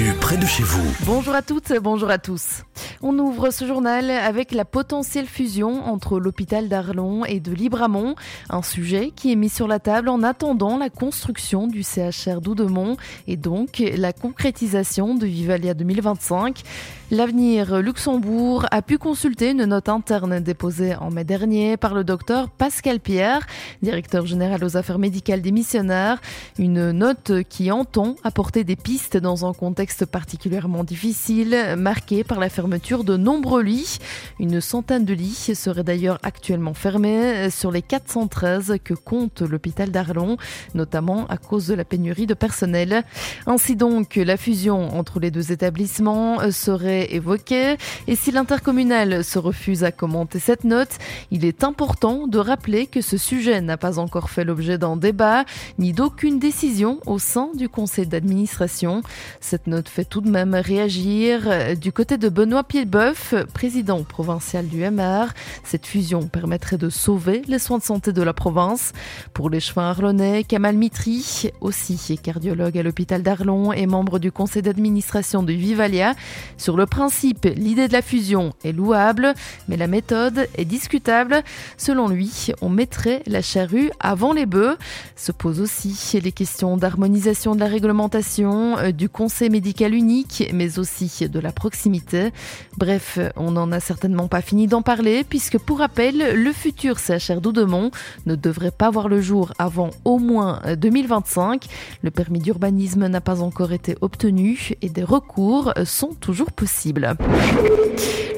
l'actu près de chez vous. Bonjour à toutes, bonjour à tous. On ouvre ce journal avec la potentielle fusion entre l'hôpital d'Arlon et de Libramont, un sujet qui est mis sur la table en attendant la construction du CHR d'Oudemont et donc la concrétisation de Vivalia 2025. L'avenir Luxembourg a pu consulter une note interne déposée en mai dernier par le docteur Pascal Pierre, directeur général aux affaires médicales des missionnaires. Une note qui entend apporter des pistes dans un contexte particulièrement difficile, marqué par la fermeture de nombreux lits. Une centaine de lits seraient d'ailleurs actuellement fermés sur les 413 que compte l'hôpital d'Arlon, notamment à cause de la pénurie de personnel. Ainsi donc, la fusion entre les deux établissements serait évoqué. Et si l'intercommunal se refuse à commenter cette note, il est important de rappeler que ce sujet n'a pas encore fait l'objet d'un débat, ni d'aucune décision au sein du conseil d'administration. Cette note fait tout de même réagir. Du côté de Benoît Piedboeuf, président provincial du MR, cette fusion permettrait de sauver les soins de santé de la province. Pour les chevins arlonnais, Kamal Mitri, aussi cardiologue à l'hôpital d'Arlon et membre du conseil d'administration de Vivalia, sur le principe, l'idée de la fusion est louable, mais la méthode est discutable. Selon lui, on mettrait la charrue avant les bœufs. Se posent aussi les questions d'harmonisation de la réglementation, euh, du conseil médical unique, mais aussi de la proximité. Bref, on n'en a certainement pas fini d'en parler, puisque pour rappel, le futur CHR d'Oudemont ne devrait pas voir le jour avant au moins 2025. Le permis d'urbanisme n'a pas encore été obtenu et des recours sont toujours possibles.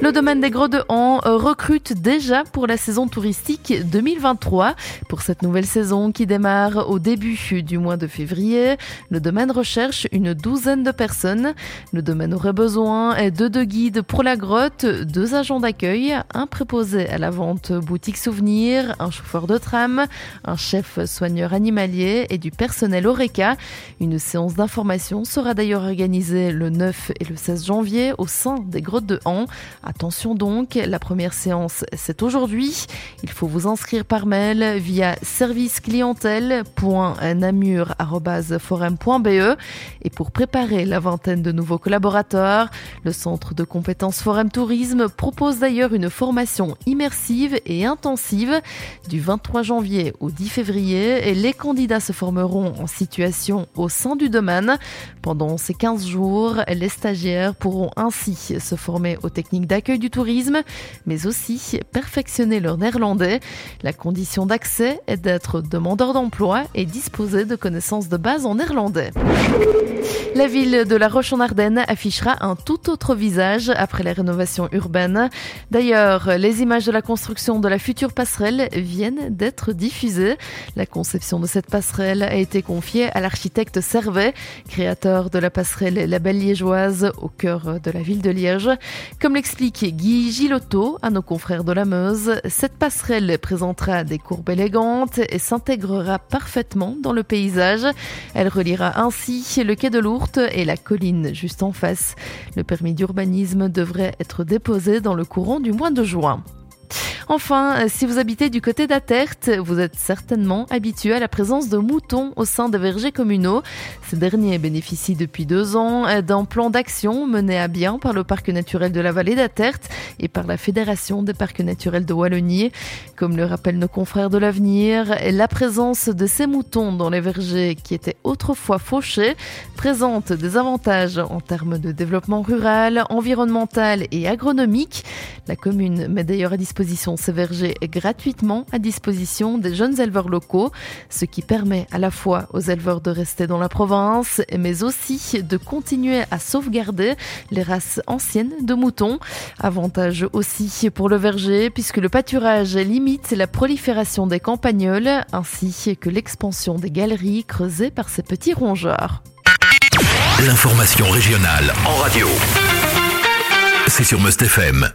Le domaine des Gros de Han recrute déjà pour la saison touristique 2023. Pour cette nouvelle saison qui démarre au début du mois de février, le domaine recherche une douzaine de personnes. Le domaine aurait besoin de deux guides pour la grotte, deux agents d'accueil, un préposé à la vente boutique souvenir, un chauffeur de tram, un chef soigneur animalier et du personnel Oreca. Une séance d'information sera d'ailleurs organisée le 9 et le 16 janvier au sein des grottes de Han. Attention donc, la première séance c'est aujourd'hui. Il faut vous inscrire par mail via serviceclientèle.namur.forum.be et pour préparer la vingtaine de nouveaux collaborateurs, le centre de compétences Forum Tourisme propose d'ailleurs une formation immersive et intensive du 23 janvier au 10 février et les candidats se formeront en situation au sein du domaine. Pendant ces 15 jours, les stagiaires pourront ainsi se former aux techniques d'accueil du tourisme, mais aussi perfectionner leur néerlandais. La condition d'accès est d'être demandeur d'emploi et disposer de connaissances de base en néerlandais. La ville de La Roche-en-Ardenne affichera un tout autre visage après la rénovation urbaine. D'ailleurs, les images de la construction de la future passerelle viennent d'être diffusées. La conception de cette passerelle a été confiée à l'architecte Servet, créateur de la passerelle La Belle Liégeoise au cœur de la ville de Liège. Comme l'explique Guy Gilotto à nos confrères de la Meuse, cette passerelle présentera des courbes élégantes et s'intégrera parfaitement dans le paysage. Elle reliera ainsi le quai de Lourdes et la colline juste en face. Le permis d'urbanisme être déposé dans le courant du mois de juin. Enfin, euh, si vous habitez du côté d'Aterte, vous êtes certainement habitué à la présence de moutons au sein des vergers communaux. Ces derniers bénéficient depuis deux ans euh, d'un plan d'action mené à bien par le parc naturel de la vallée d'Aterte et par la Fédération des parcs naturels de Wallonie. Comme le rappellent nos confrères de l'avenir, la présence de ces moutons dans les vergers qui étaient autrefois fauchés présente des avantages en termes de développement rural, environnemental et agronomique. La commune met d'ailleurs à disposition ces vergers gratuitement à disposition des jeunes éleveurs locaux, ce qui permet à la fois aux éleveurs de rester dans la province, mais aussi de continuer à sauvegarder les races anciennes de moutons. Avantage aussi pour le verger puisque le pâturage limite la prolifération des campagnols ainsi que l'expansion des galeries creusées par ces petits rongeurs. L'information régionale en radio. C'est sur Must FM.